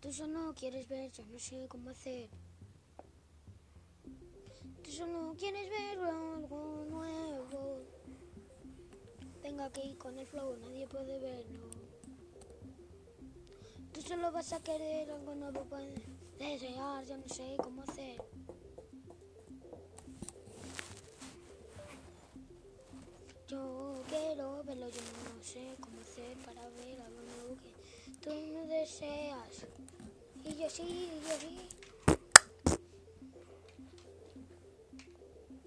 Tú solo quieres ver, yo no sé cómo hacer. Tú solo quieres ver algo nuevo. Venga aquí con el flow, nadie puede verlo. Tú solo vas a querer algo nuevo para desear, yo no sé cómo hacer. Yo quiero verlo, yo no sé cómo hacer para ver algo deseas. Y yo sí, y yo sí.